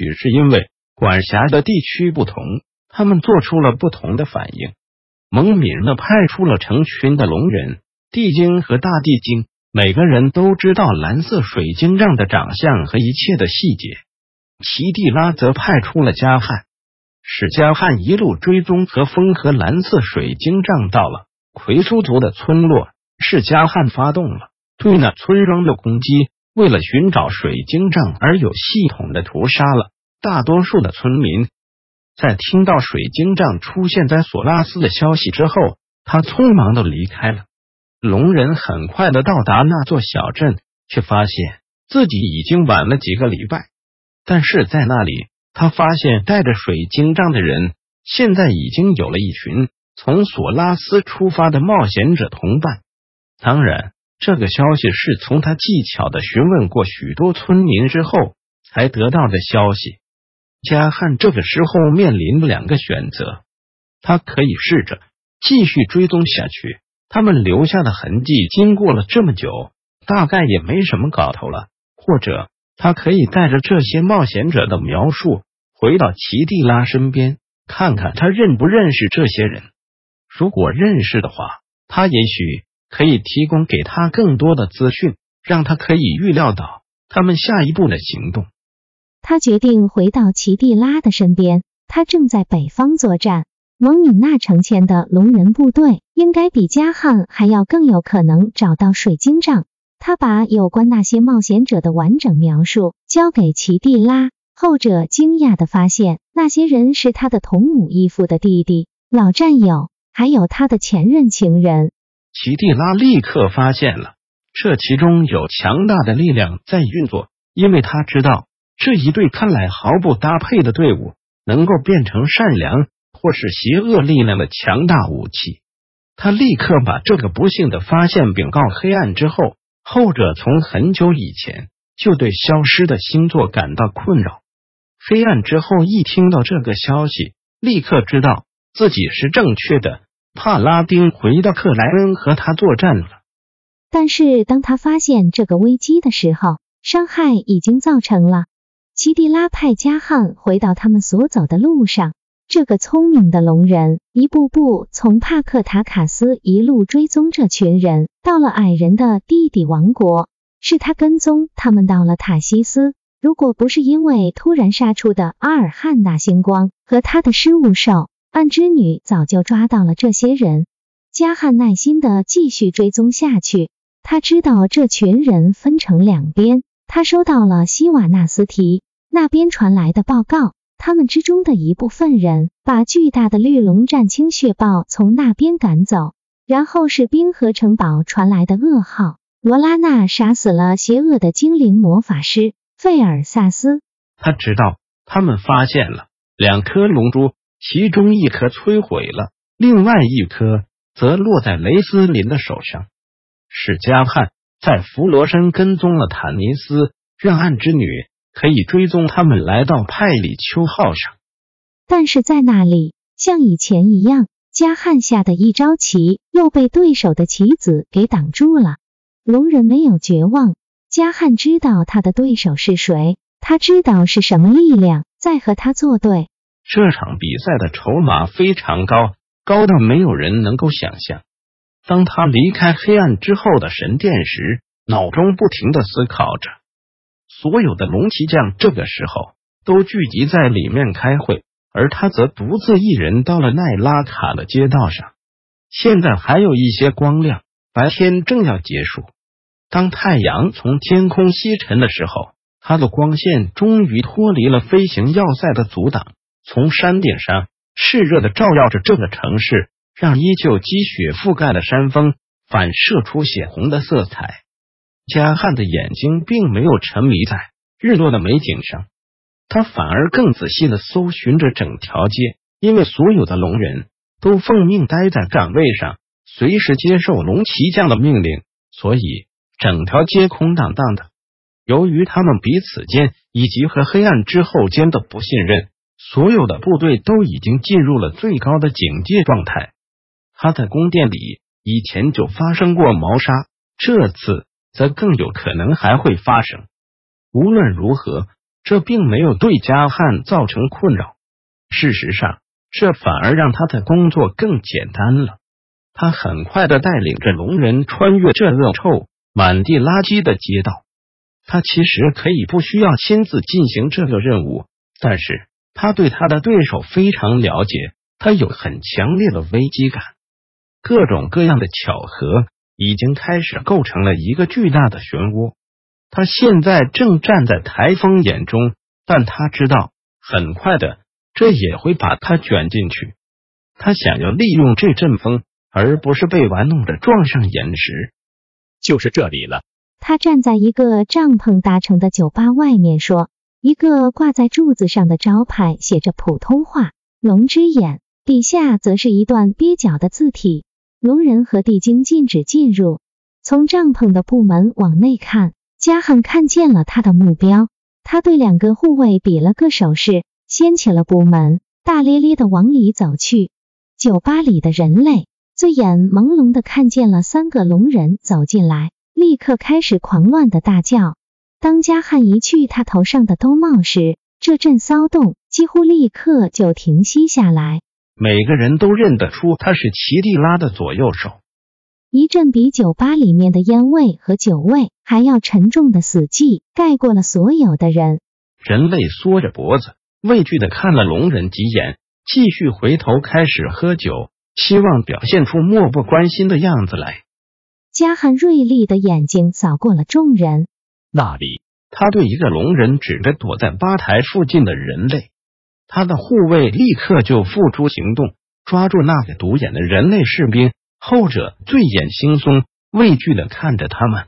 许是因为管辖的地区不同，他们做出了不同的反应。蒙敏呢派出了成群的龙人、地精和大地精，每个人都知道蓝色水晶杖的长相和一切的细节。奇蒂拉则派出了加汉，使加汉一路追踪和风和蓝色水晶杖到了奎苏族的村落，是加汉发动了对那村庄的攻击。为了寻找水晶杖而有系统的屠杀了大多数的村民。在听到水晶杖出现在索拉斯的消息之后，他匆忙的离开了。龙人很快的到达那座小镇，却发现自己已经晚了几个礼拜。但是在那里，他发现带着水晶杖的人现在已经有了一群从索拉斯出发的冒险者同伴。当然。这个消息是从他技巧的询问过许多村民之后才得到的消息。加汉这个时候面临两个选择：他可以试着继续追踪下去，他们留下的痕迹经过了这么久，大概也没什么搞头了；或者他可以带着这些冒险者的描述回到奇蒂拉身边，看看他认不认识这些人。如果认识的话，他也许。可以提供给他更多的资讯，让他可以预料到他们下一步的行动。他决定回到奇蒂拉的身边。他正在北方作战，蒙米娜成前的龙人部队应该比加汉还要更有可能找到水晶杖。他把有关那些冒险者的完整描述交给奇蒂拉，后者惊讶的发现，那些人是他的同母异父的弟弟、老战友，还有他的前任情人。奇蒂拉立刻发现了，这其中有强大的力量在运作，因为他知道这一对看来毫不搭配的队伍能够变成善良或是邪恶力量的强大武器。他立刻把这个不幸的发现禀告黑暗之后，后者从很久以前就对消失的星座感到困扰。黑暗之后一听到这个消息，立刻知道自己是正确的。帕拉丁回到克莱恩和他作战了，但是当他发现这个危机的时候，伤害已经造成了。奇蒂拉派加汉回到他们所走的路上，这个聪明的龙人一步步从帕克塔卡斯一路追踪这群人，到了矮人的弟弟王国，是他跟踪他们到了塔西斯。如果不是因为突然杀出的阿尔汉纳星光和他的失误兽。暗之女早就抓到了这些人，加汉耐心的继续追踪下去。他知道这群人分成两边，他收到了西瓦纳斯提那边传来的报告，他们之中的一部分人把巨大的绿龙战青血豹从那边赶走。然后是冰河城堡传来的噩耗，罗拉娜杀死了邪恶的精灵魔法师费尔萨斯。他知道他们发现了两颗龙珠。其中一颗摧毁了，另外一颗则落在雷斯林的手上。史加汉在弗罗申跟踪了坦尼斯，让暗之女可以追踪他们来到派里丘号上。但是在那里，像以前一样，加汉下的一招棋又被对手的棋子给挡住了。龙人没有绝望，加汉知道他的对手是谁，他知道是什么力量在和他作对。这场比赛的筹码非常高，高到没有人能够想象。当他离开黑暗之后的神殿时，脑中不停的思考着。所有的龙骑将这个时候都聚集在里面开会，而他则独自一人到了奈拉卡的街道上。现在还有一些光亮，白天正要结束。当太阳从天空西沉的时候，他的光线终于脱离了飞行要塞的阻挡。从山顶上炽热的照耀着这个城市，让依旧积雪覆盖的山峰反射出血红的色彩。加汉的眼睛并没有沉迷在日落的美景上，他反而更仔细的搜寻着整条街，因为所有的龙人都奉命待在岗位上，随时接受龙骑将的命令，所以整条街空荡荡的。由于他们彼此间以及和黑暗之后间的不信任，所有的部队都已经进入了最高的警戒状态。他在宫殿里以前就发生过谋杀，这次则更有可能还会发生。无论如何，这并没有对加汉造成困扰。事实上，这反而让他的工作更简单了。他很快的带领着龙人穿越这恶臭、满地垃圾的街道。他其实可以不需要亲自进行这个任务，但是他对他的对手非常了解，他有很强烈的危机感。各种各样的巧合已经开始构成了一个巨大的漩涡。他现在正站在台风眼中，但他知道很快的，这也会把他卷进去。他想要利用这阵风，而不是被玩弄着撞上岩石。就是这里了。他站在一个帐篷搭成的酒吧外面说：“一个挂在柱子上的招牌写着普通话‘龙之眼’，底下则是一段蹩脚的字体：‘龙人和地精禁止进入’。从帐篷的部门往内看。”加汉看见了他的目标，他对两个护卫比了个手势，掀起了布门，大咧咧的往里走去。酒吧里的人类醉眼朦胧的看见了三个龙人走进来，立刻开始狂乱的大叫。当加汉一去他头上的兜帽时，这阵骚动几乎立刻就停息下来。每个人都认得出他是齐蒂拉的左右手。一阵比酒吧里面的烟味和酒味还要沉重的死寂盖过了所有的人。人类缩着脖子，畏惧的看了龙人几眼，继续回头开始喝酒，希望表现出漠不关心的样子来。加汉锐利的眼睛扫过了众人，那里，他对一个龙人指着躲在吧台附近的人类，他的护卫立刻就付诸行动，抓住那个独眼的人类士兵。后者醉眼惺忪，畏惧的看着他们，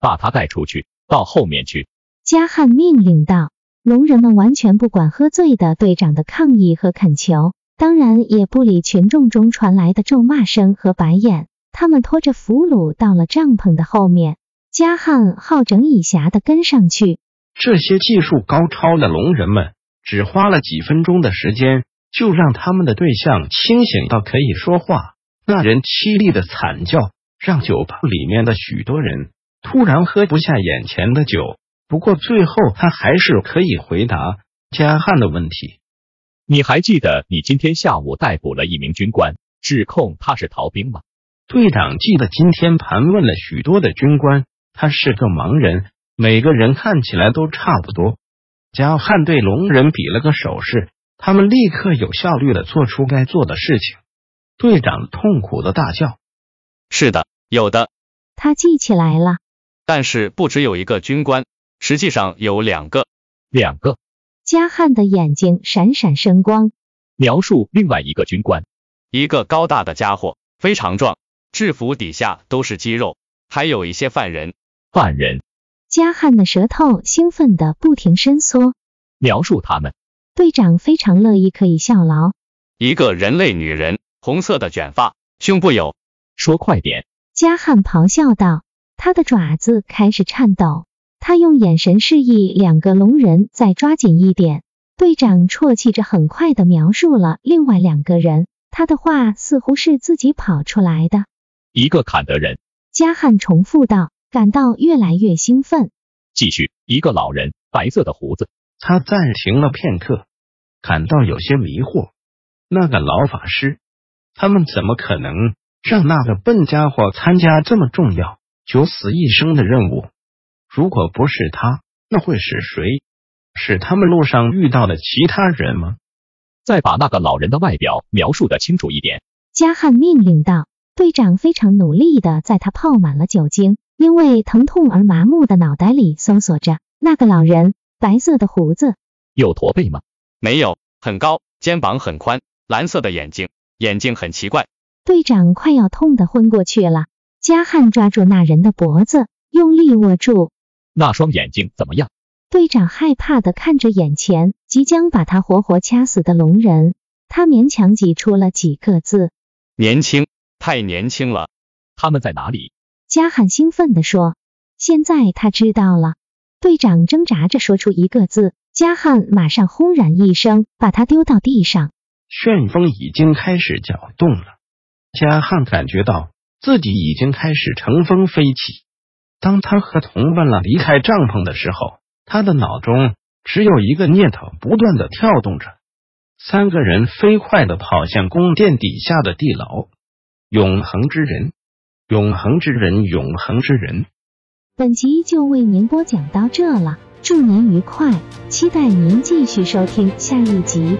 把他带出去，到后面去。加汉命令道。龙人们完全不管喝醉的队长的抗议和恳求，当然也不理群众中传来的咒骂声和白眼。他们拖着俘虏到了帐篷的后面，加汉好整以暇的跟上去。这些技术高超的龙人们，只花了几分钟的时间，就让他们的对象清醒到可以说话。那人凄厉的惨叫，让酒吧里面的许多人突然喝不下眼前的酒。不过最后他还是可以回答加汉的问题。你还记得你今天下午逮捕了一名军官，指控他是逃兵吗？队长记得今天盘问了许多的军官，他是个盲人，每个人看起来都差不多。加汉对龙人比了个手势，他们立刻有效率的做出该做的事情。队长痛苦的大叫：“是的，有的。”他记起来了。但是不只有一个军官，实际上有两个。两个。加汉的眼睛闪闪生光。描述另外一个军官。一个高大的家伙，非常壮，制服底下都是肌肉，还有一些犯人。犯人。加汉的舌头兴奋的不停伸缩。描述他们。队长非常乐意可以效劳。一个人类女人。红色的卷发，胸部有。说快点！加汉咆哮道，他的爪子开始颤抖。他用眼神示意两个龙人再抓紧一点。队长啜泣着，很快的描述了另外两个人。他的话似乎是自己跑出来的。一个坎德人。加汉重复道，感到越来越兴奋。继续，一个老人，白色的胡子。他暂停了片刻，感到有些迷惑。那个老法师。他们怎么可能让那个笨家伙参加这么重要、九死一生的任务？如果不是他，那会是谁？是他们路上遇到的其他人吗？再把那个老人的外表描述的清楚一点。加汉命令道。队长非常努力的在他泡满了酒精、因为疼痛而麻木的脑袋里搜索着那个老人。白色的胡子，有驼背吗？没有，很高，肩膀很宽，蓝色的眼睛。眼睛很奇怪，队长快要痛得昏过去了。加汉抓住那人的脖子，用力握住。那双眼睛怎么样？队长害怕的看着眼前即将把他活活掐死的龙人，他勉强挤出了几个字：“年轻，太年轻了。”他们在哪里？加汉兴奋地说：“现在他知道了。”队长挣扎着说出一个字，加汉马上轰然一声把他丢到地上。旋风已经开始搅动了，加汉感觉到自己已经开始乘风飞起。当他和同伴了离开帐篷的时候，他的脑中只有一个念头不断的跳动着：三个人飞快的跑向宫殿底下的地牢。永恒之人，永恒之人，永恒之人。本集就为您播讲到这了，祝您愉快，期待您继续收听下一集。